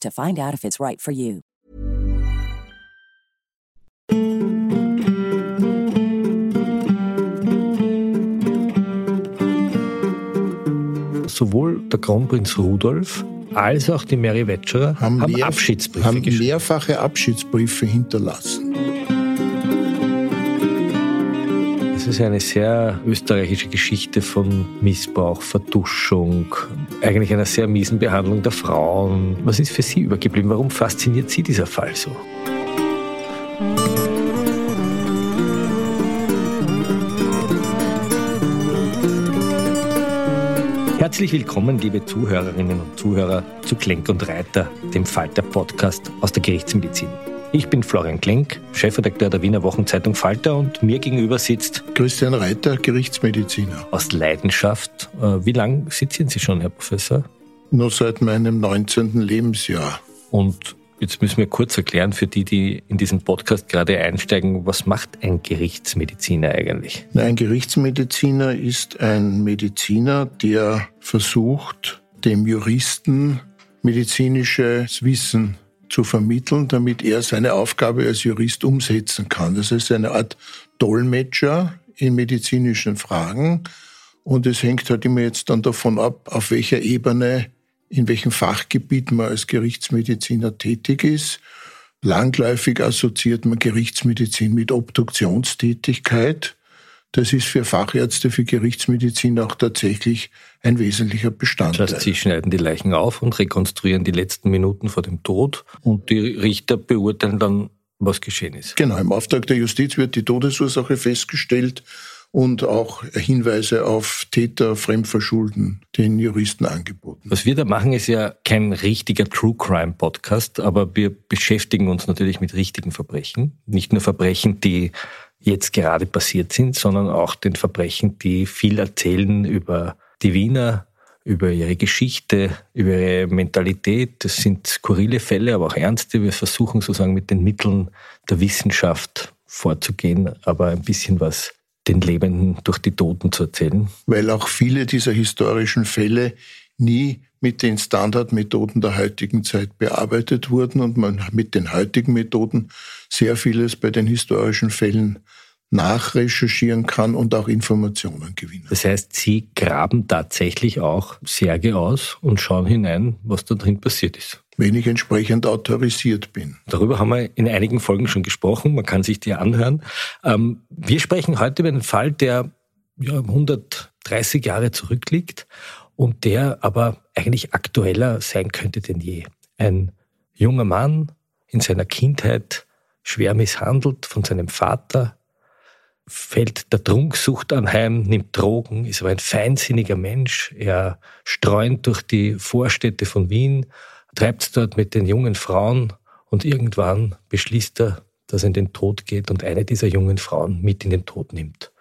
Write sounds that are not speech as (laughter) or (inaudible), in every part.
to find out if it's right for you. Sowohl der Kronprinz Rudolf als auch die Mary Wetscherer haben, haben mehr, Abschiedsbriefe haben mehrfache Abschiedsbriefe hinterlassen. Das ist eine sehr österreichische Geschichte von Missbrauch, Verduschung, eigentlich einer sehr miesen Behandlung der Frauen. Was ist für Sie übergeblieben? Warum fasziniert Sie dieser Fall so? Herzlich willkommen, liebe Zuhörerinnen und Zuhörer, zu Klenk und Reiter, dem Falter Podcast aus der Gerichtsmedizin. Ich bin Florian Klenk, Chefredakteur der Wiener Wochenzeitung Falter und mir gegenüber sitzt Christian Reiter, Gerichtsmediziner. Aus Leidenschaft. Äh, wie lange sitzen Sie schon, Herr Professor? Nur seit meinem 19. Lebensjahr. Und jetzt müssen wir kurz erklären für die, die in diesen Podcast gerade einsteigen, was macht ein Gerichtsmediziner eigentlich? Ein Gerichtsmediziner ist ein Mediziner, der versucht, dem Juristen medizinisches Wissen zu vermitteln, damit er seine Aufgabe als Jurist umsetzen kann. Das ist eine Art Dolmetscher in medizinischen Fragen. Und es hängt halt immer jetzt dann davon ab, auf welcher Ebene, in welchem Fachgebiet man als Gerichtsmediziner tätig ist. Langläufig assoziiert man Gerichtsmedizin mit Obduktionstätigkeit. Das ist für Fachärzte, für Gerichtsmedizin auch tatsächlich ein wesentlicher Bestandteil. Das heißt, sie schneiden die Leichen auf und rekonstruieren die letzten Minuten vor dem Tod und die Richter beurteilen dann, was geschehen ist. Genau, im Auftrag der Justiz wird die Todesursache festgestellt und auch Hinweise auf Täter, Fremdverschulden den Juristen angeboten. Was wir da machen, ist ja kein richtiger True Crime Podcast, aber wir beschäftigen uns natürlich mit richtigen Verbrechen. Nicht nur Verbrechen, die jetzt gerade passiert sind, sondern auch den Verbrechen, die viel erzählen über die Wiener, über ihre Geschichte, über ihre Mentalität. Das sind skurrile Fälle, aber auch ernste. Wir versuchen sozusagen mit den Mitteln der Wissenschaft vorzugehen, aber ein bisschen was den Lebenden durch die Toten zu erzählen. Weil auch viele dieser historischen Fälle nie mit den Standardmethoden der heutigen Zeit bearbeitet wurden und man mit den heutigen Methoden sehr vieles bei den historischen Fällen nachrecherchieren kann und auch Informationen gewinnen. Das heißt, Sie graben tatsächlich auch Särge aus und schauen hinein, was da drin passiert ist. Wenn ich entsprechend autorisiert bin. Darüber haben wir in einigen Folgen schon gesprochen, man kann sich die anhören. Ähm, wir sprechen heute über einen Fall, der ja, 130 Jahre zurückliegt und der aber eigentlich aktueller sein könnte denn je. Ein junger Mann in seiner Kindheit schwer misshandelt von seinem Vater, fällt der Trunksucht anheim, nimmt Drogen, ist aber ein feinsinniger Mensch. Er streunt durch die Vorstädte von Wien, treibt dort mit den jungen Frauen und irgendwann beschließt er, dass er in den Tod geht und eine dieser jungen Frauen mit in den Tod nimmt.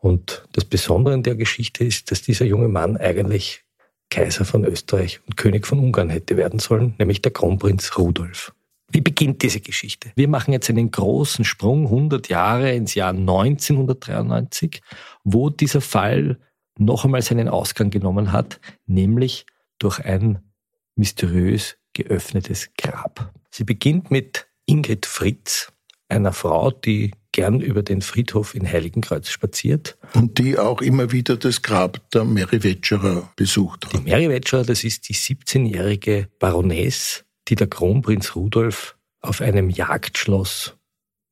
Und das Besondere in der Geschichte ist, dass dieser junge Mann eigentlich Kaiser von Österreich und König von Ungarn hätte werden sollen, nämlich der Kronprinz Rudolf. Wie beginnt diese Geschichte? Wir machen jetzt einen großen Sprung 100 Jahre ins Jahr 1993, wo dieser Fall noch einmal seinen Ausgang genommen hat, nämlich durch ein mysteriös geöffnetes Grab. Sie beginnt mit Ingrid Fritz, einer Frau, die gern über den Friedhof in Heiligenkreuz spaziert. Und die auch immer wieder das Grab der Mary Wetscherer besucht hat. Die Mary Wetscherer, das ist die 17-jährige Baroness, die der Kronprinz Rudolf auf einem Jagdschloss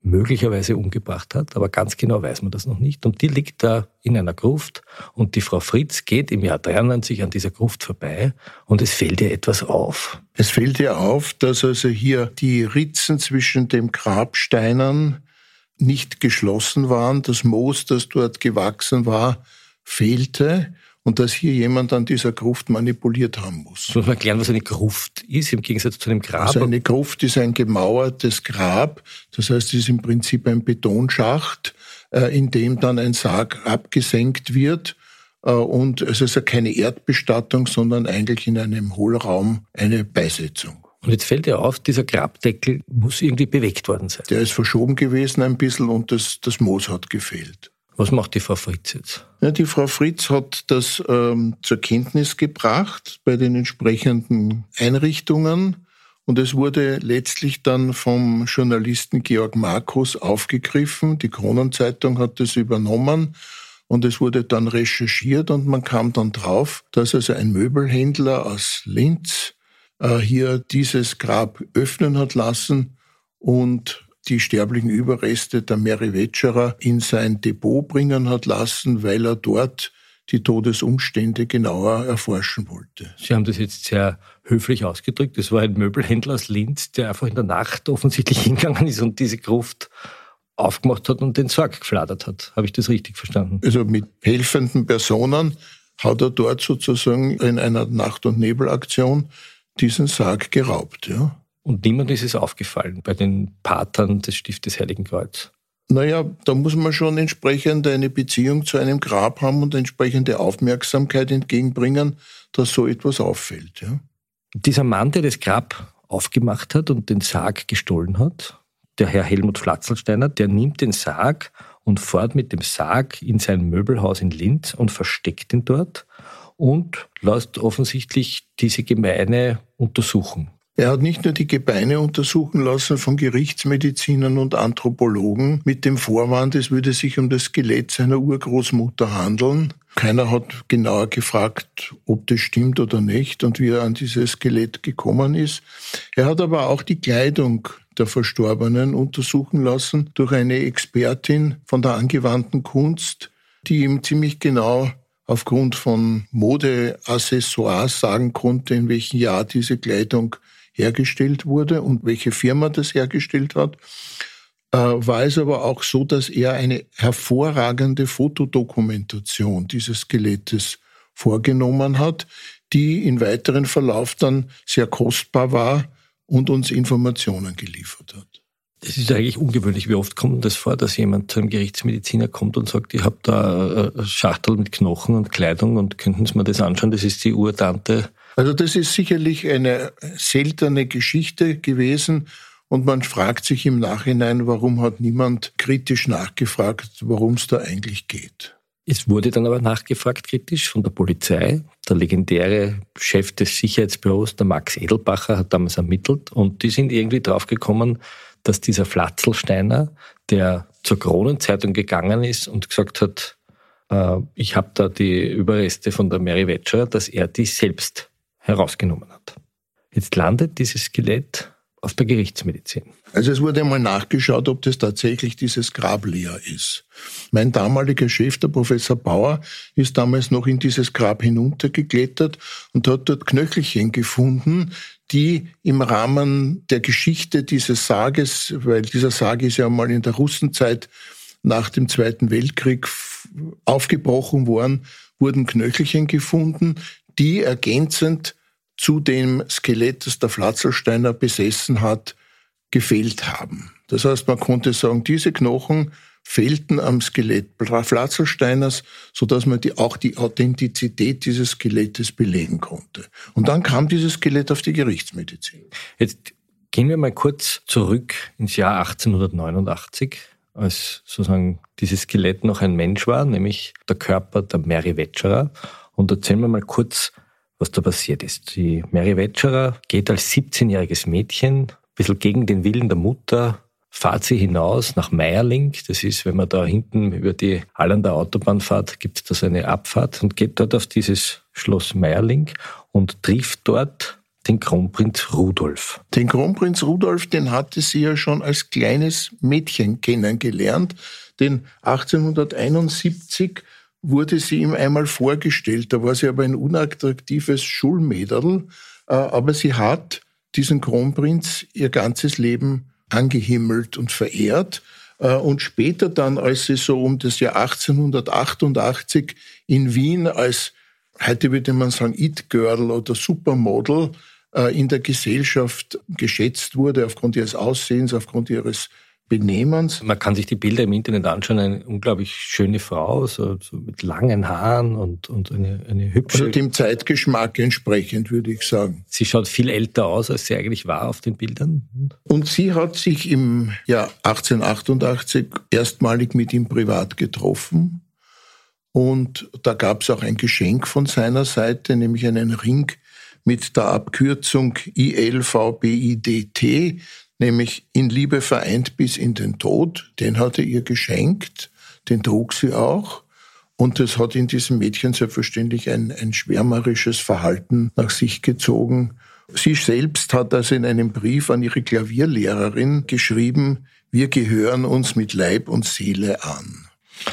möglicherweise umgebracht hat, aber ganz genau weiß man das noch nicht. Und die liegt da in einer Gruft und die Frau Fritz geht im Jahr 93 an dieser Gruft vorbei und es fällt ihr etwas auf. Es fällt ihr auf, dass also hier die Ritzen zwischen den Grabsteinen nicht geschlossen waren, das Moos, das dort gewachsen war, fehlte und dass hier jemand an dieser Gruft manipuliert haben muss. Das muss man erklären, was eine Gruft ist, im Gegensatz zu einem Grab? Also eine Gruft ist ein gemauertes Grab, das heißt, es ist im Prinzip ein Betonschacht, äh, in dem dann ein Sarg abgesenkt wird äh, und es ist ja keine Erdbestattung, sondern eigentlich in einem Hohlraum eine Beisetzung. Und jetzt fällt dir auf, dieser Grabdeckel muss irgendwie bewegt worden sein. Der ist verschoben gewesen ein bisschen und das, das Moos hat gefehlt. Was macht die Frau Fritz jetzt? Ja, die Frau Fritz hat das ähm, zur Kenntnis gebracht bei den entsprechenden Einrichtungen. Und es wurde letztlich dann vom Journalisten Georg Markus aufgegriffen. Die Kronenzeitung hat das übernommen und es wurde dann recherchiert und man kam dann drauf, dass also ein Möbelhändler aus Linz äh, hier dieses Grab öffnen hat lassen und die sterblichen Überreste der Mary Wetscherer in sein Depot bringen hat lassen, weil er dort die Todesumstände genauer erforschen wollte. Sie haben das jetzt sehr höflich ausgedrückt. Das war ein Möbelhändler aus Linz, der einfach in der Nacht offensichtlich (laughs) hingegangen ist und diese Gruft aufgemacht hat und den Sarg gefladert hat. Habe ich das richtig verstanden? Also mit helfenden Personen hat er dort sozusagen in einer Nacht- und Nebelaktion diesen Sarg geraubt. Ja. Und niemand ist es aufgefallen bei den Patern des Stiftes Heiligen Kreuz. Naja, da muss man schon entsprechend eine Beziehung zu einem Grab haben und entsprechende Aufmerksamkeit entgegenbringen, dass so etwas auffällt. Ja. Dieser Mann, der das Grab aufgemacht hat und den Sarg gestohlen hat, der Herr Helmut Flatzelsteiner, der nimmt den Sarg und fährt mit dem Sarg in sein Möbelhaus in Linz und versteckt ihn dort und lässt offensichtlich diese Gemeine untersuchen. Er hat nicht nur die Gebeine untersuchen lassen von Gerichtsmedizinern und Anthropologen mit dem Vorwand, es würde sich um das Skelett seiner Urgroßmutter handeln. Keiner hat genauer gefragt, ob das stimmt oder nicht und wie er an dieses Skelett gekommen ist. Er hat aber auch die Kleidung der Verstorbenen untersuchen lassen durch eine Expertin von der angewandten Kunst, die ihm ziemlich genau aufgrund von Modeaccessoires sagen konnte, in welchem Jahr diese Kleidung hergestellt wurde und welche Firma das hergestellt hat, äh, war es aber auch so, dass er eine hervorragende Fotodokumentation dieses Skelettes vorgenommen hat, die in weiteren Verlauf dann sehr kostbar war und uns Informationen geliefert hat. Das ist eigentlich ungewöhnlich. Wie oft kommt das vor, dass jemand zu einem Gerichtsmediziner kommt und sagt, ich habe da eine Schachtel mit Knochen und Kleidung und könnten Sie mir das anschauen? Das ist die Urtante also das ist sicherlich eine seltene Geschichte gewesen. Und man fragt sich im Nachhinein, warum hat niemand kritisch nachgefragt, worum es da eigentlich geht. Es wurde dann aber nachgefragt kritisch von der Polizei. Der legendäre Chef des Sicherheitsbüros, der Max Edelbacher, hat damals ermittelt und die sind irgendwie draufgekommen, dass dieser Flatzelsteiner, der zur Kronenzeitung gegangen ist und gesagt hat, äh, ich habe da die Überreste von der Mary Wetscher, dass er die selbst herausgenommen hat. Jetzt landet dieses Skelett auf der Gerichtsmedizin. Also es wurde einmal nachgeschaut, ob das tatsächlich dieses Grab leer ist. Mein damaliger Chef, der Professor Bauer, ist damals noch in dieses Grab hinuntergeklettert und hat dort Knöchelchen gefunden, die im Rahmen der Geschichte dieses Sarges, weil dieser Sarg ist ja mal in der Russenzeit nach dem Zweiten Weltkrieg aufgebrochen worden, wurden Knöchelchen gefunden, die ergänzend zu dem Skelett, das der Flatzelsteiner besessen hat, gefehlt haben. Das heißt, man konnte sagen, diese Knochen fehlten am Skelett Flatzelsteiners, so dass man die, auch die Authentizität dieses Skelettes belegen konnte. Und dann kam dieses Skelett auf die Gerichtsmedizin. Jetzt gehen wir mal kurz zurück ins Jahr 1889, als sozusagen dieses Skelett noch ein Mensch war, nämlich der Körper der Mary Wetscherer. Und erzählen wir mal kurz, was da passiert ist. Die Mary Wetscherer geht als 17-jähriges Mädchen, ein bisschen gegen den Willen der Mutter, fahrt sie hinaus nach Meierling. Das ist, wenn man da hinten über die Allander Autobahn fährt, gibt es da so eine Abfahrt und geht dort auf dieses Schloss Meierling und trifft dort den Kronprinz Rudolf. Den Kronprinz Rudolf, den hatte sie ja schon als kleines Mädchen kennengelernt, denn 1871 wurde sie ihm einmal vorgestellt. Da war sie aber ein unattraktives Schulmädel, äh, aber sie hat diesen Kronprinz ihr ganzes Leben angehimmelt und verehrt. Äh, und später dann, als sie so um das Jahr 1888 in Wien als, heute würde man sagen, It-Girl oder Supermodel äh, in der Gesellschaft geschätzt wurde aufgrund ihres Aussehens, aufgrund ihres Benehmens. Man kann sich die Bilder im Internet anschauen, eine unglaublich schöne Frau, so, so mit langen Haaren und, und eine, eine hübsche. Also dem Zeitgeschmack entsprechend, würde ich sagen. Sie schaut viel älter aus, als sie eigentlich war auf den Bildern. Und sie hat sich im Jahr 1888 erstmalig mit ihm privat getroffen. Und da gab es auch ein Geschenk von seiner Seite, nämlich einen Ring mit der Abkürzung ILVBIDT, nämlich in Liebe vereint bis in den Tod. Den hat er ihr geschenkt, den trug sie auch. Und das hat in diesem Mädchen selbstverständlich ein, ein schwärmerisches Verhalten nach sich gezogen. Sie selbst hat also in einem Brief an ihre Klavierlehrerin geschrieben, wir gehören uns mit Leib und Seele an.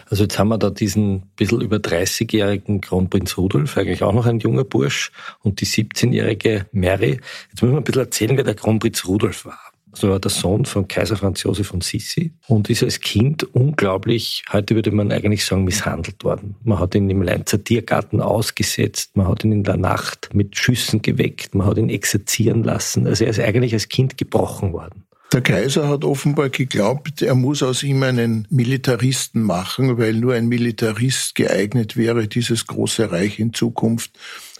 Also jetzt haben wir da diesen bisschen über 30-jährigen Kronprinz Rudolf, eigentlich auch noch ein junger Bursch, und die 17-jährige Mary. Jetzt müssen wir ein bisschen erzählen, wer der Kronprinz Rudolf war. Er war der Sohn von Kaiser Franz Josef von Sissi und ist als Kind unglaublich, heute würde man eigentlich sagen, misshandelt worden. Man hat ihn im Leinzer Tiergarten ausgesetzt, man hat ihn in der Nacht mit Schüssen geweckt, man hat ihn exerzieren lassen. Also er ist eigentlich als Kind gebrochen worden. Der Kaiser hat offenbar geglaubt, er muss aus ihm einen Militaristen machen, weil nur ein Militarist geeignet wäre, dieses große Reich in Zukunft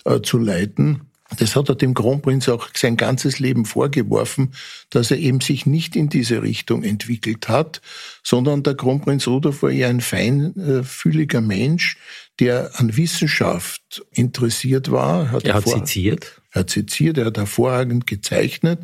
äh, zu leiten. Das hat er dem Kronprinz auch sein ganzes Leben vorgeworfen, dass er eben sich nicht in diese Richtung entwickelt hat, sondern der Kronprinz Rudolf war eher ein feinfühliger Mensch, der an Wissenschaft interessiert war. Hat er hat seziert. Er hat seziert, er hat hervorragend gezeichnet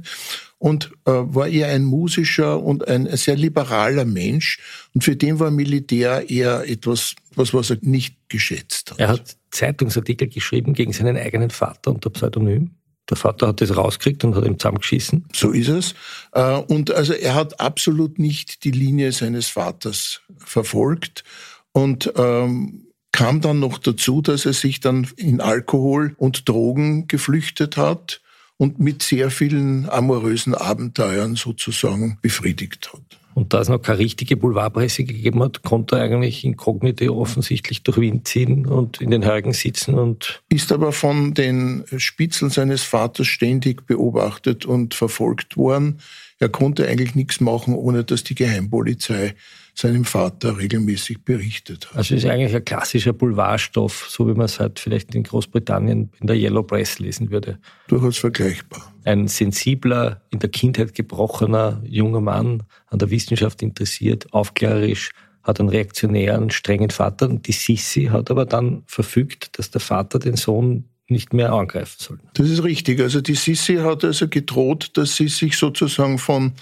und äh, war eher ein musischer und ein sehr liberaler Mensch. Und für den war Militär eher etwas, was, was er nicht geschätzt hat. Er hat Zeitungsartikel geschrieben gegen seinen eigenen Vater unter Pseudonym. Der Vater hat das rausgekriegt und hat ihm zusammengeschissen. So ist es. Äh, und also er hat absolut nicht die Linie seines Vaters verfolgt und ähm, kam dann noch dazu, dass er sich dann in Alkohol und Drogen geflüchtet hat und mit sehr vielen amorösen Abenteuern sozusagen befriedigt hat. Und da es noch keine richtige Boulevardpresse gegeben hat, konnte er eigentlich inkognito offensichtlich durch Wien ziehen und in den Hörgen sitzen und. Ist aber von den Spitzeln seines Vaters ständig beobachtet und verfolgt worden. Er konnte eigentlich nichts machen, ohne dass die Geheimpolizei seinem Vater regelmäßig berichtet hat. Also ist eigentlich ein klassischer Boulevardstoff, so wie man es halt vielleicht in Großbritannien in der Yellow Press lesen würde. Durchaus vergleichbar. Ein sensibler, in der Kindheit gebrochener junger Mann, an der Wissenschaft interessiert, aufklärerisch, hat einen reaktionären, strengen Vater. Die Sissi hat aber dann verfügt, dass der Vater den Sohn nicht mehr angreifen soll. Das ist richtig. Also die Sissi hat also gedroht, dass sie sich sozusagen von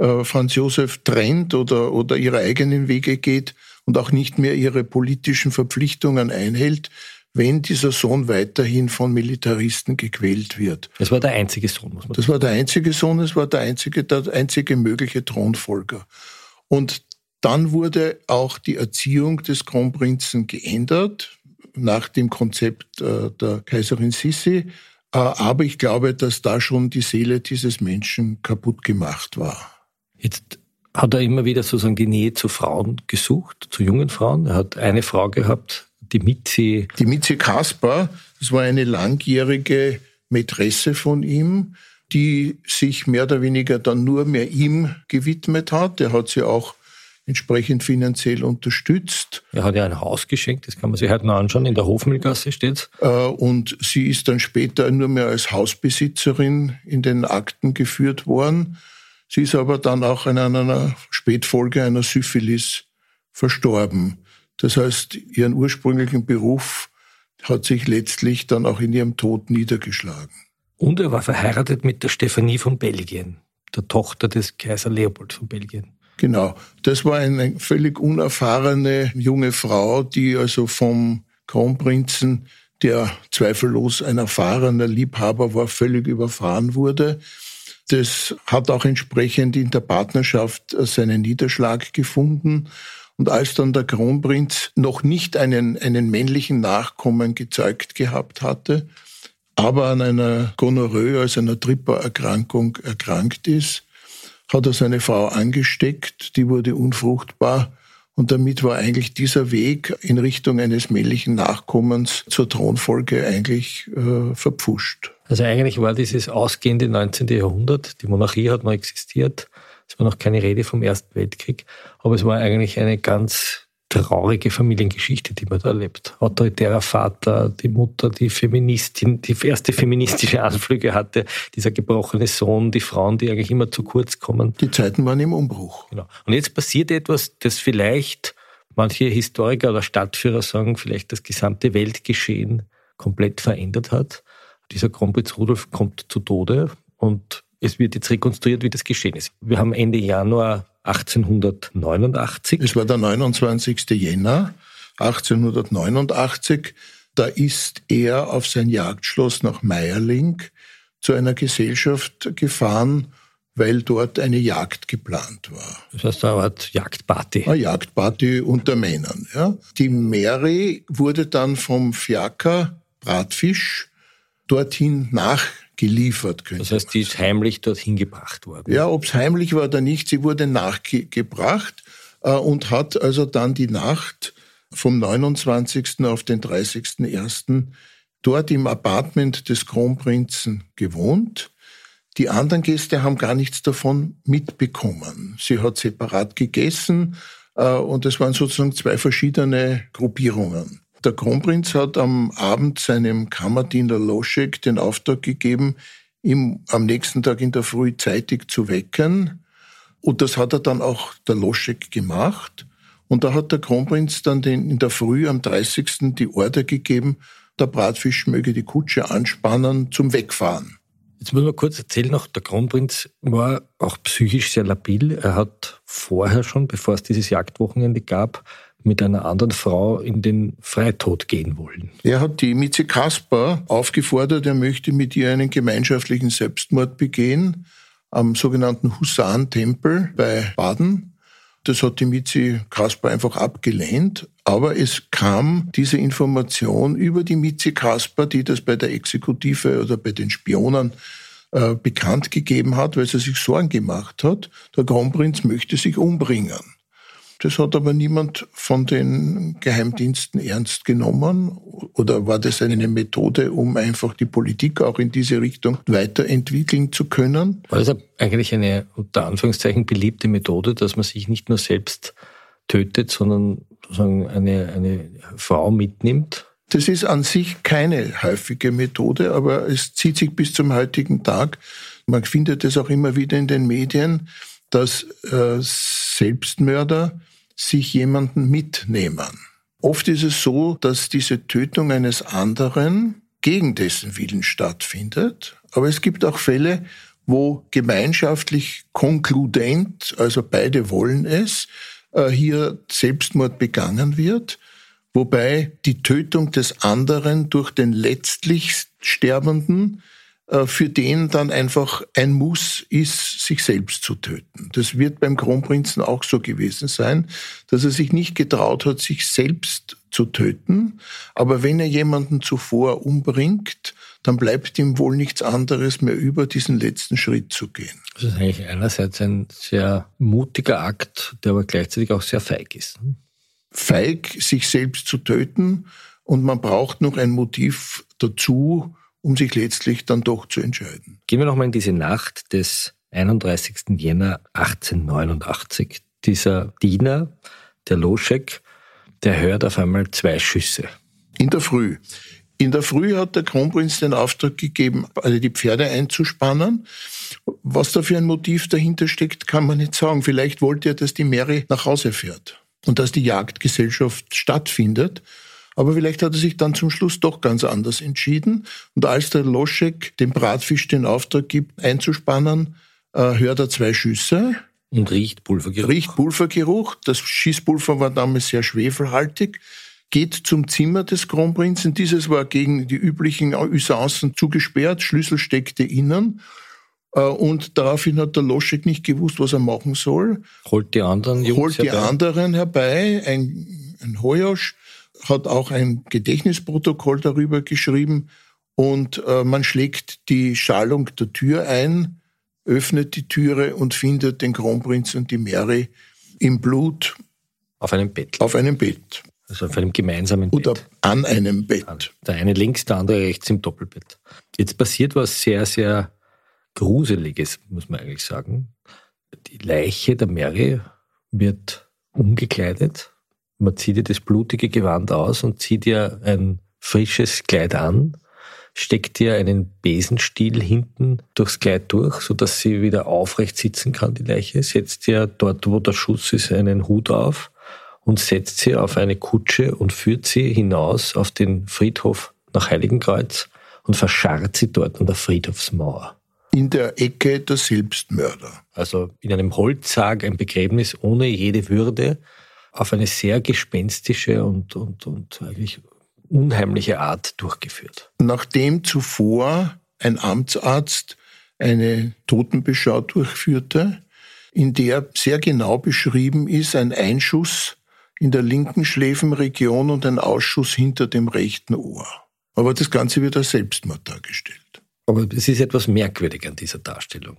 äh, Franz Josef trennt oder, oder ihre eigenen Wege geht und auch nicht mehr ihre politischen Verpflichtungen einhält, wenn dieser Sohn weiterhin von Militaristen gequält wird. Das war der einzige Sohn, muss man Das sagen. war der einzige Sohn, es war der einzige, der einzige mögliche Thronfolger. Und dann wurde auch die Erziehung des Kronprinzen geändert, nach dem Konzept äh, der Kaiserin Sissi. Äh, aber ich glaube, dass da schon die Seele dieses Menschen kaputt gemacht war. Jetzt hat er immer wieder sozusagen die Nähe zu Frauen gesucht, zu jungen Frauen. Er hat eine Frau gehabt, die Mitzi. Die Mitzi Kaspar, das war eine langjährige Mätresse von ihm, die sich mehr oder weniger dann nur mehr ihm gewidmet hat. Er hat sie auch entsprechend finanziell unterstützt. Er hat ja ein Haus geschenkt, das kann man sich heute noch anschauen, in der Hofmühlgasse steht äh, Und sie ist dann später nur mehr als Hausbesitzerin in den Akten geführt worden. Sie ist aber dann auch in einer Spätfolge einer Syphilis verstorben. Das heißt, ihren ursprünglichen Beruf hat sich letztlich dann auch in ihrem Tod niedergeschlagen. Und er war verheiratet mit der Stefanie von Belgien, der Tochter des Kaiser Leopold von Belgien. Genau. Das war eine völlig unerfahrene junge Frau, die also vom Kronprinzen der zweifellos ein erfahrener Liebhaber war, völlig überfahren wurde. Das hat auch entsprechend in der Partnerschaft seinen Niederschlag gefunden. Und als dann der Kronprinz noch nicht einen, einen männlichen Nachkommen gezeugt gehabt hatte, aber an einer Gonorrhoe, also einer Trippererkrankung erkrankt ist, hat er seine Frau angesteckt, die wurde unfruchtbar und damit war eigentlich dieser Weg in Richtung eines männlichen Nachkommens zur Thronfolge eigentlich äh, verpfuscht. Also eigentlich war dieses ausgehende 19. Jahrhundert, die Monarchie hat noch existiert, es war noch keine Rede vom Ersten Weltkrieg, aber es war eigentlich eine ganz traurige Familiengeschichte, die man da erlebt. Autoritärer Vater, die Mutter, die Feministin, die erste feministische Anflüge hatte, dieser gebrochene Sohn, die Frauen, die eigentlich immer zu kurz kommen. Die Zeiten waren im Umbruch. Genau. Und jetzt passiert etwas, das vielleicht manche Historiker oder Stadtführer sagen, vielleicht das gesamte Weltgeschehen komplett verändert hat. Dieser Kronprinz Rudolf kommt zu Tode und es wird jetzt rekonstruiert, wie das geschehen ist. Wir haben Ende Januar 1889. Es war der 29. Jänner 1889. Da ist er auf sein Jagdschloss nach Meierling zu einer Gesellschaft gefahren, weil dort eine Jagd geplant war. Das heißt, eine Art Jagdparty. Eine Jagdparty unter Männern. Ja. Die Mary wurde dann vom Fiaker Bratfisch dorthin nach geliefert. Das heißt, die ist heimlich dorthin gebracht worden. Ja, ob es heimlich war oder nicht, sie wurde nachgebracht äh, und hat also dann die Nacht vom 29. auf den 30.01. dort im Apartment des Kronprinzen gewohnt. Die anderen Gäste haben gar nichts davon mitbekommen. Sie hat separat gegessen äh, und es waren sozusagen zwei verschiedene Gruppierungen. Der Kronprinz hat am Abend seinem Kammerdiener Loschek den Auftrag gegeben, ihm am nächsten Tag in der Früh zeitig zu wecken. Und das hat er dann auch der Loschek gemacht. Und da hat der Kronprinz dann den, in der Früh am 30. die Order gegeben, der Bratfisch möge die Kutsche anspannen zum Wegfahren. Jetzt muss man kurz erzählen noch, der Kronprinz war auch psychisch sehr labil. Er hat vorher schon, bevor es dieses Jagdwochenende gab, mit einer anderen Frau in den Freitod gehen wollen. Er hat die Mitzi Kasper aufgefordert, er möchte mit ihr einen gemeinschaftlichen Selbstmord begehen am sogenannten Husan-Tempel bei Baden. Das hat die Mitzi Kasper einfach abgelehnt. Aber es kam diese Information über die Mitzi Kasper, die das bei der Exekutive oder bei den Spionen äh, bekannt gegeben hat, weil sie sich Sorgen gemacht hat. Der Kronprinz möchte sich umbringen. Das hat aber niemand von den Geheimdiensten ernst genommen. Oder war das eine Methode, um einfach die Politik auch in diese Richtung weiterentwickeln zu können? War das eigentlich eine unter Anführungszeichen beliebte Methode, dass man sich nicht nur selbst tötet, sondern sozusagen eine, eine Frau mitnimmt? Das ist an sich keine häufige Methode, aber es zieht sich bis zum heutigen Tag. Man findet es auch immer wieder in den Medien, dass äh, Selbstmörder sich jemanden mitnehmen. Oft ist es so, dass diese Tötung eines anderen gegen dessen Willen stattfindet. Aber es gibt auch Fälle, wo gemeinschaftlich konkludent, also beide wollen es, äh, hier Selbstmord begangen wird, wobei die Tötung des anderen durch den letztlich Sterbenden für den dann einfach ein Muss ist, sich selbst zu töten. Das wird beim Kronprinzen auch so gewesen sein, dass er sich nicht getraut hat, sich selbst zu töten. Aber wenn er jemanden zuvor umbringt, dann bleibt ihm wohl nichts anderes mehr über, diesen letzten Schritt zu gehen. Das ist eigentlich einerseits ein sehr mutiger Akt, der aber gleichzeitig auch sehr feig ist. Feig, sich selbst zu töten und man braucht noch ein Motiv dazu, um sich letztlich dann doch zu entscheiden. Gehen wir nochmal in diese Nacht des 31. Jänner 1889. Dieser Diener, der Loschek, der hört auf einmal zwei Schüsse. In der Früh. In der Früh hat der Kronprinz den Auftrag gegeben, alle die Pferde einzuspannen. Was da für ein Motiv dahinter steckt, kann man nicht sagen. Vielleicht wollte er, dass die Mary nach Hause fährt und dass die Jagdgesellschaft stattfindet. Aber vielleicht hat er sich dann zum Schluss doch ganz anders entschieden. Und als der Loschek dem Bratfisch den Auftrag gibt, einzuspannen, äh, hört er zwei Schüsse. Und riecht Pulvergeruch. Riecht Pulvergeruch. Das Schießpulver war damals sehr schwefelhaltig. geht zum Zimmer des Kronprinzen. Dieses war gegen die üblichen Usancen zugesperrt, Schlüssel steckte innen. Äh, und daraufhin hat der Loschek nicht gewusst, was er machen soll. Holt die anderen Jungs Holt die herbei. anderen herbei. Ein, ein Hoyosch hat auch ein Gedächtnisprotokoll darüber geschrieben. Und äh, man schlägt die Schallung der Tür ein, öffnet die Türe und findet den Kronprinz und die Mary im Blut. Auf einem Bett. Auf einem Bett. Also auf einem gemeinsamen Bett. Oder an einem Bett. Der eine links, der andere rechts im Doppelbett. Jetzt passiert was sehr, sehr Gruseliges, muss man eigentlich sagen. Die Leiche der Mary wird umgekleidet. Man zieht ihr das blutige Gewand aus und zieht ihr ein frisches Kleid an, steckt ihr einen Besenstiel hinten durchs Kleid durch, sodass sie wieder aufrecht sitzen kann, die Leiche, setzt ihr dort, wo der Schuss ist, einen Hut auf und setzt sie auf eine Kutsche und führt sie hinaus auf den Friedhof nach Heiligenkreuz und verscharrt sie dort an der Friedhofsmauer in der Ecke der Selbstmörder. Also in einem Holzsarg ein Begräbnis ohne jede Würde, auf eine sehr gespenstische und, und, und eigentlich unheimliche Art durchgeführt. Nachdem zuvor ein Amtsarzt eine Totenbeschau durchführte, in der sehr genau beschrieben ist ein Einschuss in der linken Schläfenregion und ein Ausschuss hinter dem rechten Ohr. Aber das Ganze wird als Selbstmord dargestellt. Aber es ist etwas merkwürdig an dieser Darstellung.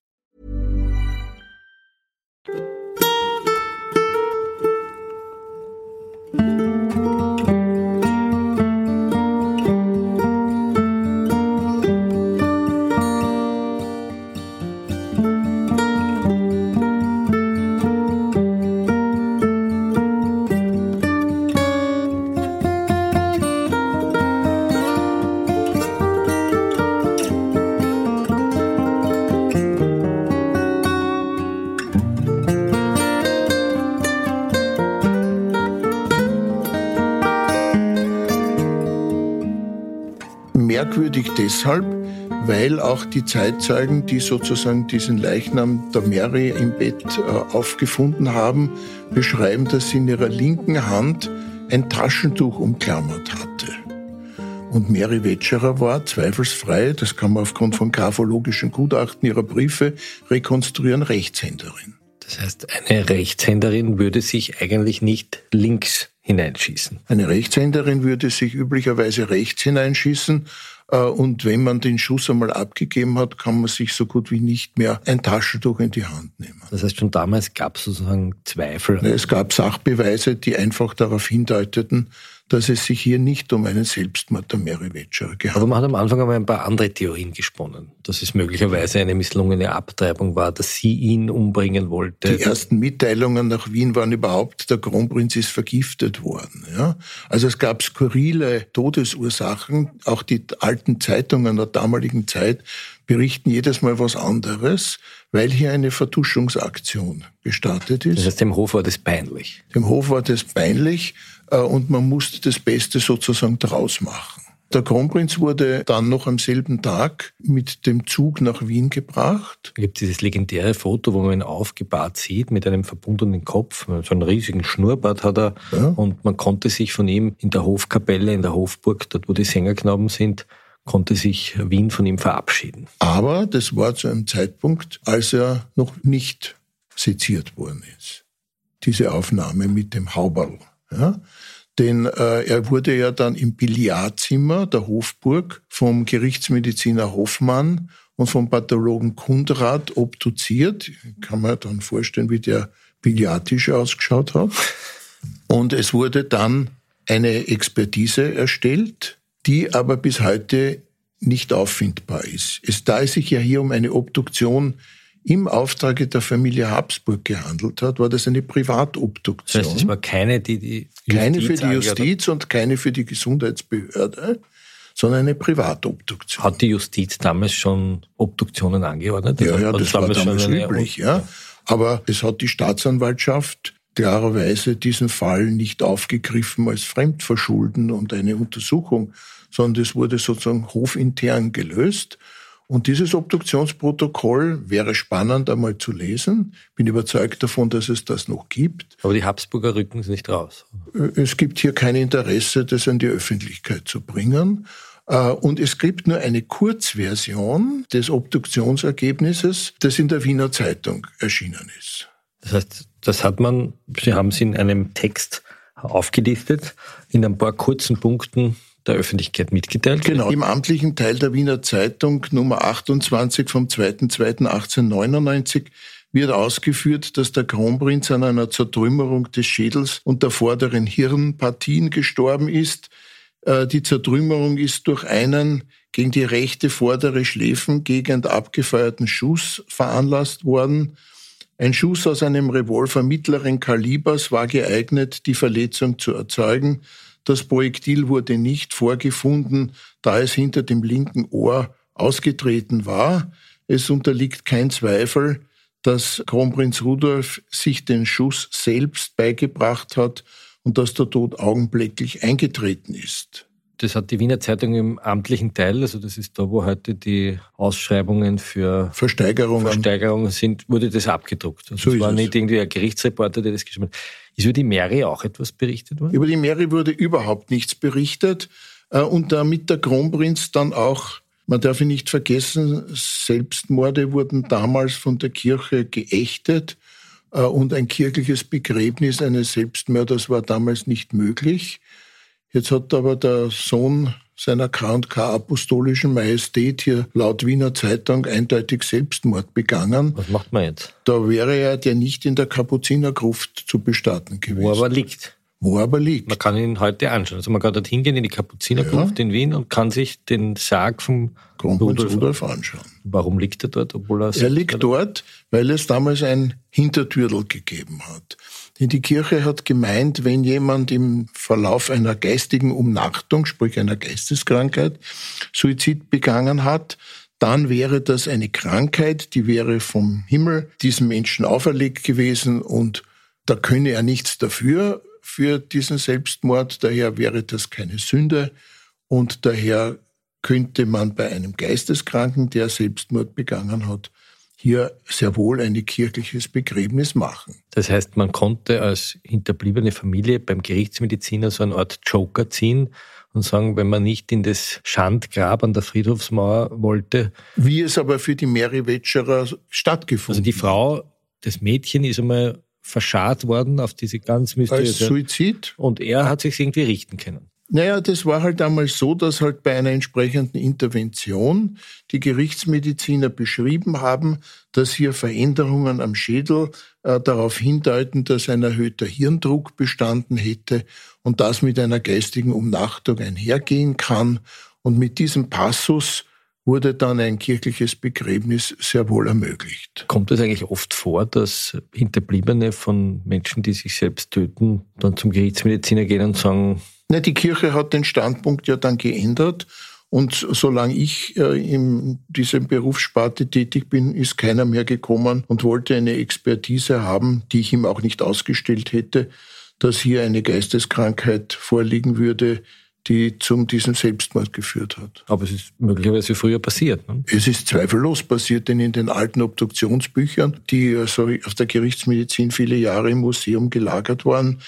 Merkwürdig deshalb, weil auch die Zeitzeugen, die sozusagen diesen Leichnam der Mary im Bett äh, aufgefunden haben, beschreiben, dass sie in ihrer linken Hand ein Taschentuch umklammert hatte. Und Mary Wetscherer war zweifelsfrei, das kann man aufgrund von graphologischen Gutachten ihrer Briefe rekonstruieren, Rechtshänderin. Das heißt, eine Rechtshänderin würde sich eigentlich nicht links hineinschießen. Eine Rechtshänderin würde sich üblicherweise rechts hineinschießen. Äh, und wenn man den Schuss einmal abgegeben hat, kann man sich so gut wie nicht mehr ein Taschentuch in die Hand nehmen. Das heißt, schon damals gab es sozusagen Zweifel. Es gab Sachbeweise, die einfach darauf hindeuteten, dass es sich hier nicht um einen Selbstmord der Mary Wetscher gehandelt hat. Aber man hat am Anfang einmal ein paar andere Theorien gesponnen, dass es möglicherweise eine misslungene Abtreibung war, dass sie ihn umbringen wollte. Die ersten Mitteilungen nach Wien waren überhaupt, der Kronprinz ist vergiftet worden. Ja? Also es gab skurrile Todesursachen, auch die alten Zeitungen der damaligen Zeit berichten jedes Mal was anderes, weil hier eine Vertuschungsaktion gestartet ist. Das heißt, dem Hof war das peinlich. Dem Hof war das peinlich und man musste das Beste sozusagen draus machen. Der Kronprinz wurde dann noch am selben Tag mit dem Zug nach Wien gebracht. Es gibt dieses legendäre Foto, wo man ihn aufgebahrt sieht mit einem verbundenen Kopf. So einen riesigen Schnurrbart hat er. Ja. Und man konnte sich von ihm in der Hofkapelle, in der Hofburg, dort wo die Sängerknaben sind, konnte sich Wien von ihm verabschieden. Aber das war zu einem Zeitpunkt, als er noch nicht seziert worden ist. Diese Aufnahme mit dem Hauberl. Ja? Denn äh, er wurde ja dann im Billardzimmer der Hofburg vom Gerichtsmediziner Hoffmann und vom Pathologen Kundrat obduziert. Kann man dann vorstellen, wie der Billardtisch ausgeschaut hat. Und es wurde dann eine Expertise erstellt, die aber bis heute nicht auffindbar ist. Es, da es sich ja hier um eine Obduktion im Auftrage der Familie Habsburg gehandelt hat, war das eine Privatobduktion. Das heißt, es war keine, die die Justiz Keine für die Justiz und keine für die Gesundheitsbehörde, sondern eine Privatobduktion. Hat die Justiz damals schon Obduktionen angeordnet? Ja, ja, das war damals üblich, ja. Aber es hat die Staatsanwaltschaft klarerweise diesen Fall nicht aufgegriffen als Fremdverschulden und eine Untersuchung, sondern es wurde sozusagen hofintern gelöst. Und dieses Obduktionsprotokoll wäre spannend einmal zu lesen. Bin überzeugt davon, dass es das noch gibt. Aber die Habsburger rücken es nicht raus. Es gibt hier kein Interesse, das an die Öffentlichkeit zu bringen. Äh, und es gibt nur eine Kurzversion des Obduktionsergebnisses, das in der Wiener Zeitung erschienen ist. Das heißt, das hat man, Sie haben es in einem Text aufgelistet, in ein paar kurzen Punkten der Öffentlichkeit mitgeteilt. Genau, im amtlichen Teil der Wiener Zeitung Nummer 28 vom 2.2.1899 wird ausgeführt, dass der Kronprinz an einer Zertrümmerung des Schädels und der vorderen Hirnpartien gestorben ist. Äh, die Zertrümmerung ist durch einen gegen die rechte vordere Schläfengegend abgefeuerten Schuss veranlasst worden. Ein Schuss aus einem Revolver mittleren Kalibers war geeignet, die Verletzung zu erzeugen. Das Projektil wurde nicht vorgefunden, da es hinter dem linken Ohr ausgetreten war. Es unterliegt kein Zweifel, dass Kronprinz Rudolf sich den Schuss selbst beigebracht hat und dass der Tod augenblicklich eingetreten ist. Das hat die Wiener Zeitung im amtlichen Teil, also das ist da, wo heute die Ausschreibungen für Versteigerungen, Versteigerungen sind, wurde das abgedruckt. Also so es war nicht irgendwie ein Gerichtsreporter, der das geschrieben hat. Ist über die Mary auch etwas berichtet worden? Über die Mary wurde überhaupt nichts berichtet. Äh, und damit der Kronprinz dann auch, man darf ihn nicht vergessen, Selbstmorde wurden damals von der Kirche geächtet. Äh, und ein kirchliches Begräbnis eines Selbstmörders war damals nicht möglich. Jetzt hat aber der Sohn seiner K&K apostolischen Majestät hier laut Wiener Zeitung eindeutig Selbstmord begangen. Was macht man jetzt? Da wäre er der nicht in der Kapuzinergruft zu bestatten gewesen. Wo aber liegt. Wo aber liegt. Man kann ihn heute anschauen. Also man kann dort hingehen in die Kapuzinergruft ja. in Wien und kann sich den Sarg vom Rudolf, Rudolf anschauen. Warum liegt er dort, obwohl er... Er liegt dort, weil es damals ein Hintertürdel gegeben hat. Die Kirche hat gemeint, wenn jemand im Verlauf einer geistigen Umnachtung, sprich einer Geisteskrankheit, Suizid begangen hat, dann wäre das eine Krankheit, die wäre vom Himmel diesem Menschen auferlegt gewesen und da könne er nichts dafür für diesen Selbstmord, daher wäre das keine Sünde und daher könnte man bei einem Geisteskranken, der Selbstmord begangen hat, hier sehr wohl ein kirchliches Begräbnis machen. Das heißt, man konnte als hinterbliebene Familie beim Gerichtsmediziner so eine Art Joker ziehen und sagen, wenn man nicht in das Schandgrab an der Friedhofsmauer wollte. Wie es aber für die Mary Wetscherer stattgefunden Also die Frau, das Mädchen ist einmal verscharrt worden auf diese ganz mysteriöse... Als Suizid? Und er hat sich irgendwie richten können. Naja, das war halt damals so, dass halt bei einer entsprechenden Intervention die Gerichtsmediziner beschrieben haben, dass hier Veränderungen am Schädel äh, darauf hindeuten, dass ein erhöhter Hirndruck bestanden hätte und das mit einer geistigen Umnachtung einhergehen kann. Und mit diesem Passus wurde dann ein kirchliches Begräbnis sehr wohl ermöglicht. Kommt es eigentlich oft vor, dass Hinterbliebene von Menschen, die sich selbst töten, dann zum Gerichtsmediziner gehen und sagen, Ne, die Kirche hat den Standpunkt ja dann geändert. Und solange ich äh, in diesem Berufssparte tätig bin, ist keiner mehr gekommen und wollte eine Expertise haben, die ich ihm auch nicht ausgestellt hätte, dass hier eine Geisteskrankheit vorliegen würde, die zum diesem Selbstmord geführt hat. Aber es ist möglicherweise früher passiert. Ne? Es ist zweifellos passiert, denn in den alten Obduktionsbüchern, die also auf der Gerichtsmedizin viele Jahre im Museum gelagert waren,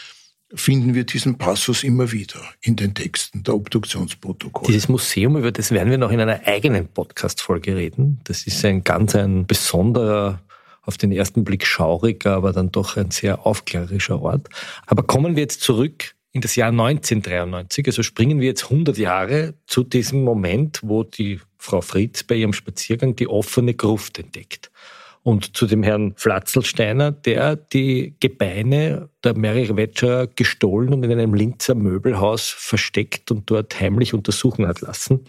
finden wir diesen Passus immer wieder in den Texten der Obduktionsprotokolle. Dieses Museum, über das werden wir noch in einer eigenen Podcast-Folge reden. Das ist ein ganz ein besonderer, auf den ersten Blick schauriger, aber dann doch ein sehr aufklärerischer Ort. Aber kommen wir jetzt zurück in das Jahr 1993, also springen wir jetzt 100 Jahre zu diesem Moment, wo die Frau Fritz bei ihrem Spaziergang die offene Gruft entdeckt und zu dem Herrn Flatzelsteiner, der die Gebeine der Mary Wetscher gestohlen und in einem Linzer Möbelhaus versteckt und dort heimlich untersuchen hat lassen.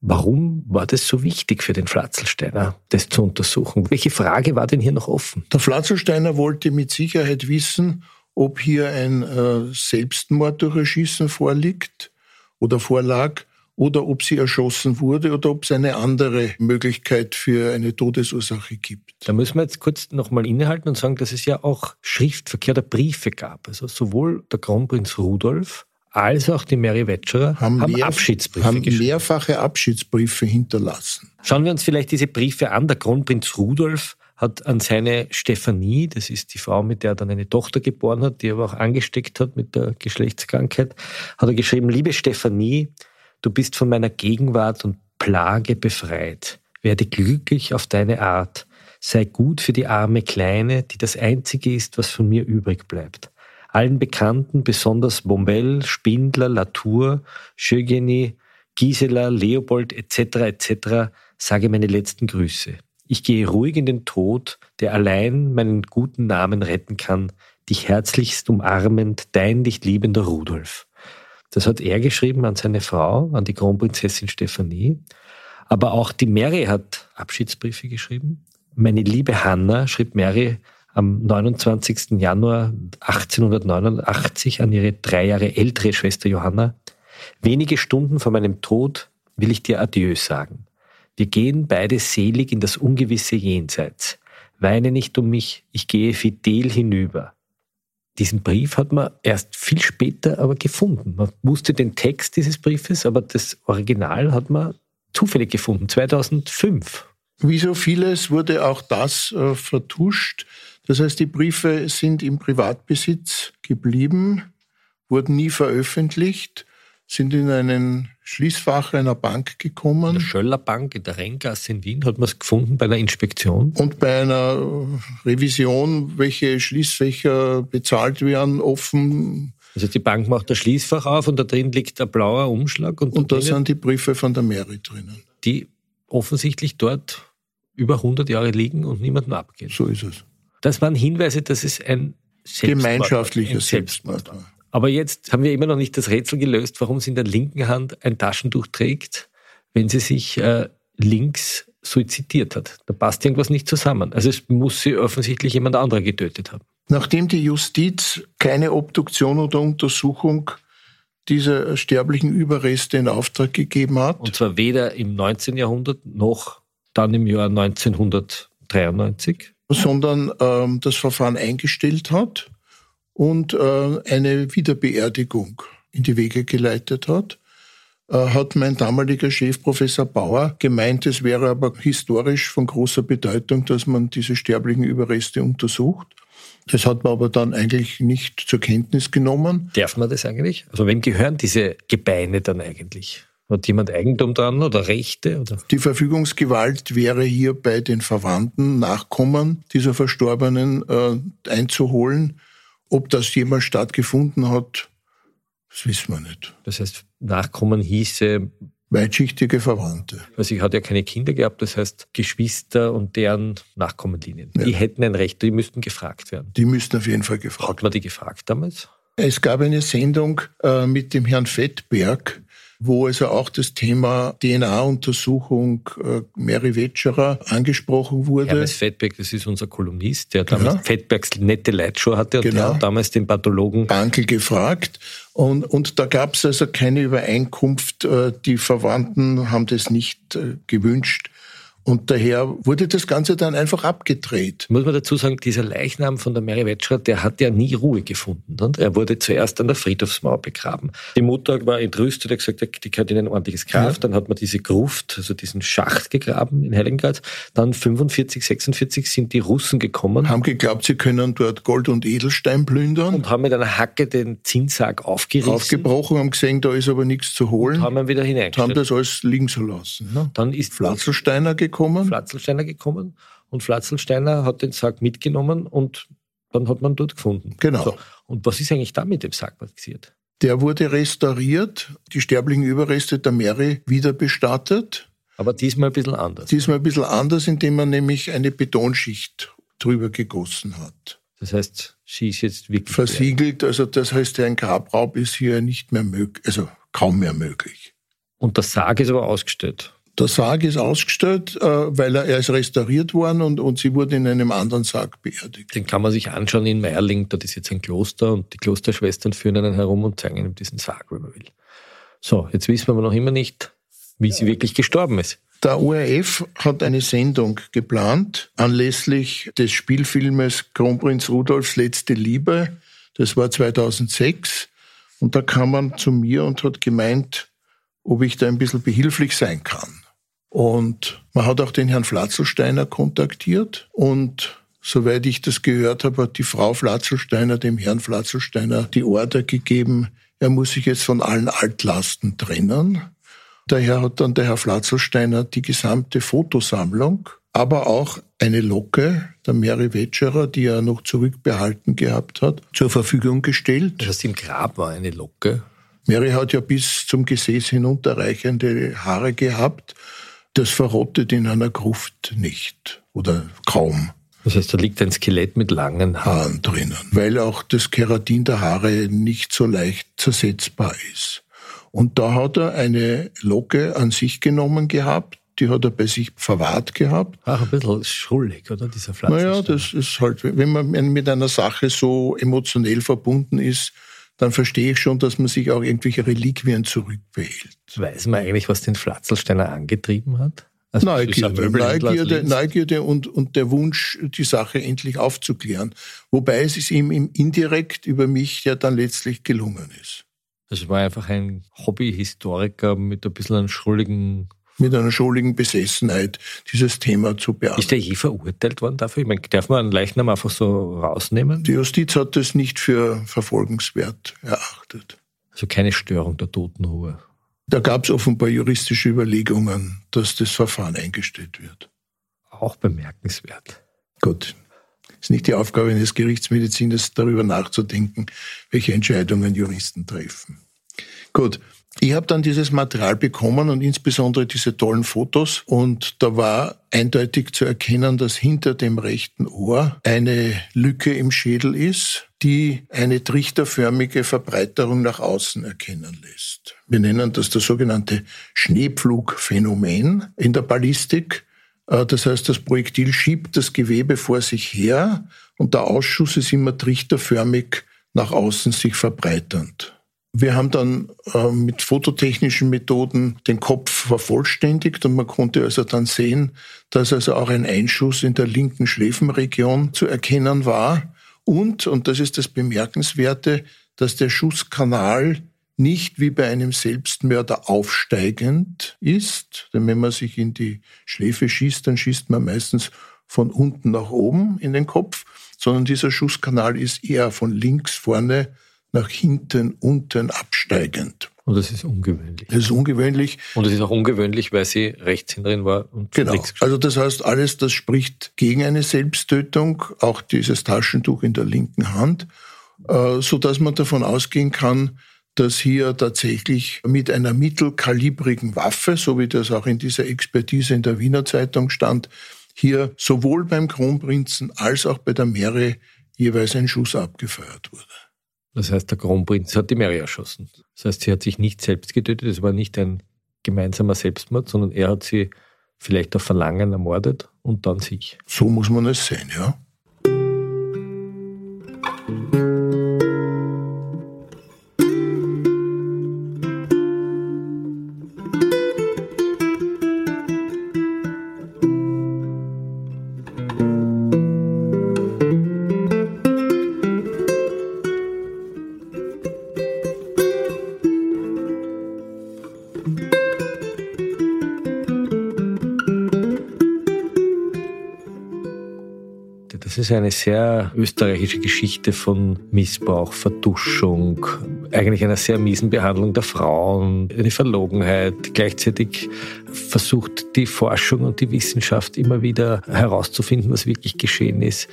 Warum war das so wichtig für den Flatzelsteiner, das zu untersuchen? Welche Frage war denn hier noch offen? Der Flatzelsteiner wollte mit Sicherheit wissen, ob hier ein äh, Selbstmord durch Erschießen vorliegt oder vorlag oder ob sie erschossen wurde oder ob es eine andere Möglichkeit für eine Todesursache gibt. Da müssen wir jetzt kurz nochmal innehalten und sagen, dass es ja auch Schriftverkehr der Briefe gab. Also sowohl der Kronprinz Rudolf als auch die Mary Wetscherer haben, haben mehr, Abschiedsbriefe haben mehrfache Abschiedsbriefe hinterlassen. Schauen wir uns vielleicht diese Briefe an. Der Kronprinz Rudolf hat an seine Stephanie, das ist die Frau, mit der er dann eine Tochter geboren hat, die er aber auch angesteckt hat mit der Geschlechtskrankheit, hat er geschrieben, liebe Stephanie, Du bist von meiner Gegenwart und Plage befreit. Werde glücklich auf deine Art. Sei gut für die arme Kleine, die das Einzige ist, was von mir übrig bleibt. Allen Bekannten, besonders Bombell, Spindler, Latour, Schögeni, Gisela, Leopold etc. etc. sage meine letzten Grüße. Ich gehe ruhig in den Tod, der allein meinen guten Namen retten kann, dich herzlichst umarmend, dein dich liebender Rudolf. Das hat er geschrieben an seine Frau, an die Kronprinzessin Stephanie. Aber auch die Mary hat Abschiedsbriefe geschrieben. Meine liebe Hanna schrieb Mary am 29. Januar 1889 an ihre drei Jahre ältere Schwester Johanna. Wenige Stunden vor meinem Tod will ich dir Adieu sagen. Wir gehen beide selig in das ungewisse Jenseits. Weine nicht um mich, ich gehe fidel hinüber. Diesen Brief hat man erst viel später aber gefunden. Man wusste den Text dieses Briefes, aber das Original hat man zufällig gefunden, 2005. Wie so vieles wurde auch das äh, vertuscht. Das heißt, die Briefe sind im Privatbesitz geblieben, wurden nie veröffentlicht sind in einen Schließfach einer Bank gekommen. In der Schöller Bank in der Renngasse in Wien hat man es gefunden bei einer Inspektion. Und bei einer Revision, welche Schließfächer bezahlt werden, offen. Also die Bank macht das Schließfach auf und da drin liegt ein blauer Umschlag. Und, und da sind die Briefe von der Mary drinnen. Die offensichtlich dort über 100 Jahre liegen und niemandem abgehen. So ist es. Das waren Hinweise, dass es ein Selbstmord, gemeinschaftlicher Selbstmord war. Aber jetzt haben wir immer noch nicht das Rätsel gelöst, warum sie in der linken Hand ein Taschentuch trägt, wenn sie sich äh, links suizidiert hat. Da passt irgendwas nicht zusammen. Also es muss sie offensichtlich jemand anderer getötet haben. Nachdem die Justiz keine Obduktion oder Untersuchung dieser sterblichen Überreste in Auftrag gegeben hat. Und zwar weder im 19. Jahrhundert noch dann im Jahr 1993. Sondern ähm, das Verfahren eingestellt hat und äh, eine Wiederbeerdigung in die Wege geleitet hat, äh, hat mein damaliger Chef Professor Bauer gemeint, es wäre aber historisch von großer Bedeutung, dass man diese sterblichen Überreste untersucht. Das hat man aber dann eigentlich nicht zur Kenntnis genommen. Darf man das eigentlich? Also wem gehören diese Gebeine dann eigentlich? Hat jemand Eigentum dran oder Rechte? Oder? Die Verfügungsgewalt wäre hier bei den Verwandten, Nachkommen dieser Verstorbenen äh, einzuholen. Ob das jemals stattgefunden hat, das wissen wir nicht. Das heißt, Nachkommen hieße weitschichtige Verwandte. Also ich hatte ja keine Kinder gehabt, das heißt Geschwister und deren Nachkommenlinien. Ja. Die hätten ein Recht, die müssten gefragt werden. Die müssten auf jeden Fall gefragt werden. Hat man die gefragt damals? Es gab eine Sendung äh, mit dem Herrn Fettberg, wo also auch das Thema DNA-Untersuchung äh, Mary Wetscherer angesprochen wurde. Hermes Fettberg, das ist unser Kolumnist, der damals ja. Fettbergs nette Leitshow hatte und genau. der damals den Pathologen Bankel gefragt. Und, und da gab es also keine Übereinkunft. Äh, die Verwandten haben das nicht äh, gewünscht. Und daher wurde das Ganze dann einfach abgedreht. Muss man dazu sagen, dieser Leichnam von der Mary Wetscherer, der hat ja nie Ruhe gefunden. Und er wurde zuerst an der Friedhofsmauer begraben. Die Mutter war entrüstet, hat gesagt, die gehört in ein ordentliches Grab. Ja. Dann hat man diese Gruft, also diesen Schacht gegraben in Heiligengrad. Dann 45, 46 sind die Russen gekommen. Haben geglaubt, sie können dort Gold und Edelstein plündern. Und haben mit einer Hacke den Zinssack aufgerissen. Aufgebrochen, haben gesehen, da ist aber nichts zu holen. Und haben ihn wieder hineingestellt. Haben das alles liegen so lassen. Ne? Dann ist Flatzelsteiner gekommen. Flatzelsteiner gekommen. Und Flatzelsteiner hat den Sack mitgenommen und dann hat man dort gefunden. Genau. So. Und was ist eigentlich da mit dem Sack passiert? Der wurde restauriert, die sterblichen Überreste der Mary wieder bestattet. Aber diesmal ein bisschen anders. Diesmal ein bisschen anders, indem man nämlich eine Betonschicht drüber gegossen hat. Das heißt, sie ist jetzt wirklich. Versiegelt, also das heißt, ein Grabraub ist hier nicht mehr möglich, also kaum mehr möglich. Und der Sarg ist aber ausgestellt. Der Sarg ist ausgestellt, äh, weil er, er ist restauriert worden und, und sie wurde in einem anderen Sarg beerdigt. Den kann man sich anschauen in Meierling, dort ist jetzt ein Kloster und die Klosterschwestern führen einen herum und zeigen ihm diesen Sarg, wenn man will. So, jetzt wissen wir aber noch immer nicht, wie sie wirklich gestorben ist. Der ORF hat eine Sendung geplant anlässlich des Spielfilmes Kronprinz Rudolfs letzte Liebe. Das war 2006. Und da kam man zu mir und hat gemeint, ob ich da ein bisschen behilflich sein kann. Und man hat auch den Herrn Flatzelsteiner kontaktiert und soweit ich das gehört habe, hat die Frau Flatzelsteiner dem Herrn Flatzelsteiner die Order gegeben, er muss sich jetzt von allen Altlasten trennen. Daher hat dann der Herr Flatzelsteiner die gesamte Fotosammlung, aber auch eine Locke der Mary Wetscherer, die er noch zurückbehalten gehabt hat, zur Verfügung gestellt. Das im Grab war eine Locke? Mary hat ja bis zum Gesäß hinunterreichende Haare gehabt das verrottet in einer Gruft nicht oder kaum. Das heißt, da liegt ein Skelett mit langen Haaren drinnen. Weil auch das Keratin der Haare nicht so leicht zersetzbar ist. Und da hat er eine Locke an sich genommen gehabt, die hat er bei sich verwahrt gehabt. Ach, ein bisschen schrullig, oder, dieser Pflanzen? Naja, das ist halt, wenn man mit einer Sache so emotionell verbunden ist, dann verstehe ich schon, dass man sich auch irgendwelche Reliquien zurückbehält. Weiß man eigentlich, was den Flatzelsteiner angetrieben hat? Also Neugierde, Neugierde, Neugierde und, und der Wunsch, die Sache endlich aufzuklären. Wobei es ist ihm indirekt über mich ja dann letztlich gelungen ist. Das war einfach ein Hobbyhistoriker mit ein bisschen einem schrulligen mit einer schuldigen Besessenheit dieses Thema zu bearbeiten. Ist der je verurteilt worden dafür? Ich meine, darf man einen Leichnam einfach so rausnehmen? Die Justiz hat das nicht für verfolgenswert erachtet. Also keine Störung der Totenruhe? Da gab es offenbar juristische Überlegungen, dass das Verfahren eingestellt wird. Auch bemerkenswert. Gut. Es ist nicht die Aufgabe eines Gerichtsmediziners, darüber nachzudenken, welche Entscheidungen Juristen treffen. Gut. Ich habe dann dieses Material bekommen und insbesondere diese tollen Fotos und da war eindeutig zu erkennen, dass hinter dem rechten Ohr eine Lücke im Schädel ist, die eine trichterförmige Verbreiterung nach außen erkennen lässt. Wir nennen das das sogenannte Schneepflugphänomen in der Ballistik. Äh, das heißt, das Projektil schiebt das Gewebe vor sich her und der Ausschuss ist immer trichterförmig nach außen sich verbreiternd. Wir haben dann äh, mit fototechnischen Methoden den Kopf vervollständigt und man konnte also dann sehen, dass also auch ein Einschuss in der linken Schläfenregion zu erkennen war. Und, und das ist das Bemerkenswerte, dass der Schusskanal nicht wie bei einem Selbstmörder aufsteigend ist. Denn wenn man sich in die Schläfe schießt, dann schießt man meistens von unten nach oben in den Kopf, sondern dieser Schusskanal ist eher von links vorne nach hinten, unten absteigend. Und das ist ungewöhnlich. Das ist ungewöhnlich. Und es ist auch ungewöhnlich, weil sie Rechtshänderin war und genau. Also das heißt, alles, das spricht gegen eine Selbsttötung, auch dieses Taschentuch in der linken Hand, äh, so dass man davon ausgehen kann, dass hier tatsächlich mit einer mittelkalibrigen Waffe, so wie das auch in dieser Expertise in der Wiener Zeitung stand, hier sowohl beim Kronprinzen als auch bei der Mere jeweils ein Schuss abgefeuert wurde. Das heißt, der Kronprinz hat die Mary erschossen. Das heißt, sie hat sich nicht selbst getötet, es war nicht ein gemeinsamer Selbstmord, sondern er hat sie vielleicht auf Verlangen ermordet und dann sich. So muss man es sehen, ja. Das ist eine sehr österreichische Geschichte von Missbrauch, Verduschung, eigentlich einer sehr miesen Behandlung der Frauen, eine Verlogenheit. Gleichzeitig versucht die Forschung und die Wissenschaft immer wieder herauszufinden, was wirklich geschehen ist.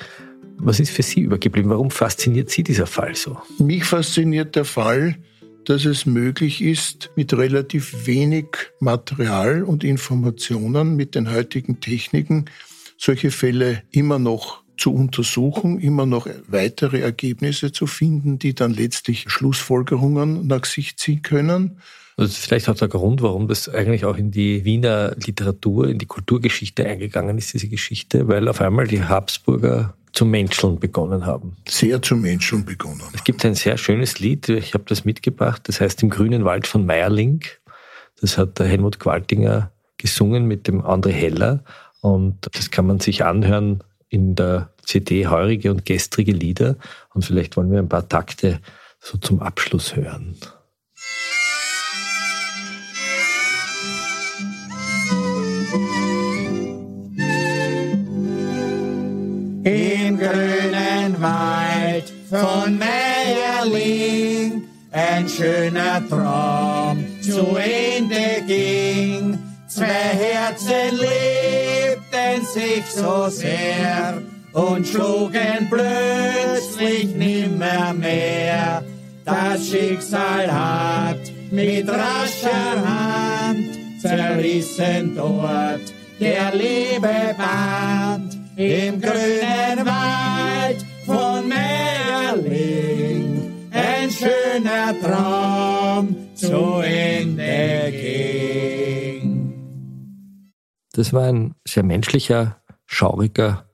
Was ist für Sie übergeblieben? Warum fasziniert Sie dieser Fall so? Mich fasziniert der Fall, dass es möglich ist, mit relativ wenig Material und Informationen mit den heutigen Techniken solche Fälle immer noch zu untersuchen, immer noch weitere Ergebnisse zu finden, die dann letztlich Schlussfolgerungen nach sich ziehen können. Also das ist vielleicht auch der Grund, warum das eigentlich auch in die Wiener Literatur, in die Kulturgeschichte eingegangen ist, diese Geschichte, weil auf einmal die Habsburger zu Menscheln begonnen haben. Sehr zu Menscheln begonnen. Es gibt ein sehr schönes Lied, ich habe das mitgebracht, das heißt Im grünen Wald von Meierling. Das hat der Helmut Qualtinger gesungen mit dem André Heller und das kann man sich anhören in der CD Heurige und gestrige Lieder und vielleicht wollen wir ein paar Takte so zum Abschluss hören. Im grünen Wald von Meierling ein schöner Traum zu Ende ging. Zwei Herzen liebten sich so sehr und schlugen plötzlich nimmer mehr. Das Schicksal hat mit rascher Hand zerrissen dort der Liebe Band im grünen Wald von Merling. Ein schöner Traum zu Ende Das war ein sehr menschlicher, schauriger,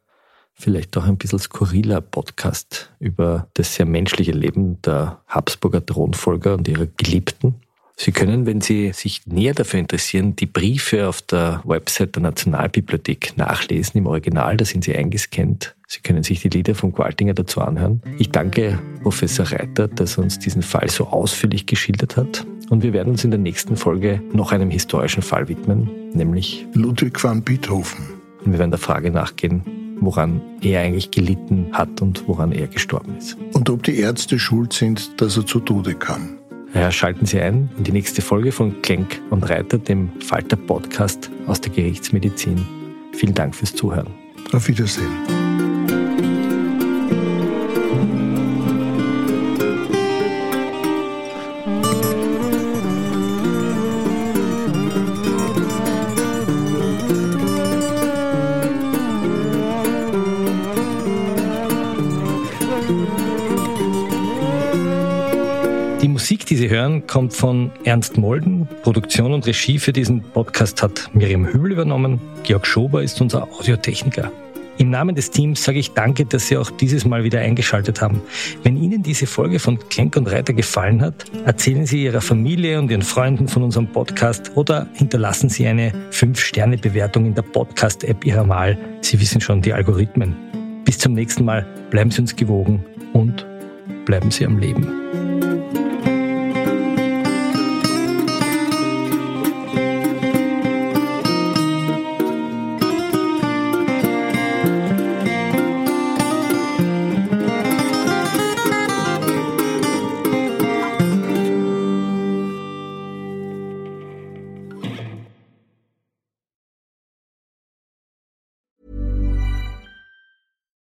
vielleicht auch ein bisschen skurriler Podcast über das sehr menschliche Leben der Habsburger Thronfolger und ihrer Geliebten. Sie können, wenn Sie sich näher dafür interessieren, die Briefe auf der Website der Nationalbibliothek nachlesen im Original. Da sind sie eingescannt. Sie können sich die Lieder von Qualtinger dazu anhören. Ich danke Professor Reiter, dass er uns diesen Fall so ausführlich geschildert hat. Und wir werden uns in der nächsten Folge noch einem historischen Fall widmen, nämlich Ludwig van Beethoven. Und wir werden der Frage nachgehen, woran er eigentlich gelitten hat und woran er gestorben ist. Und ob die Ärzte schuld sind, dass er zu Tode kam. Ja, schalten Sie ein in die nächste Folge von Klenk und Reiter, dem Falter Podcast aus der Gerichtsmedizin. Vielen Dank fürs Zuhören. Auf Wiedersehen. Die Musik, die Sie hören, kommt von Ernst Molden. Produktion und Regie für diesen Podcast hat Miriam Hübel übernommen. Georg Schober ist unser Audiotechniker. Im Namen des Teams sage ich danke, dass Sie auch dieses Mal wieder eingeschaltet haben. Wenn Ihnen diese Folge von Klenk und Reiter gefallen hat, erzählen Sie Ihrer Familie und Ihren Freunden von unserem Podcast oder hinterlassen Sie eine 5-Sterne-Bewertung in der Podcast-App Ihrer Wahl. Sie wissen schon die Algorithmen. Bis zum nächsten Mal. Bleiben Sie uns gewogen und bleiben Sie am Leben.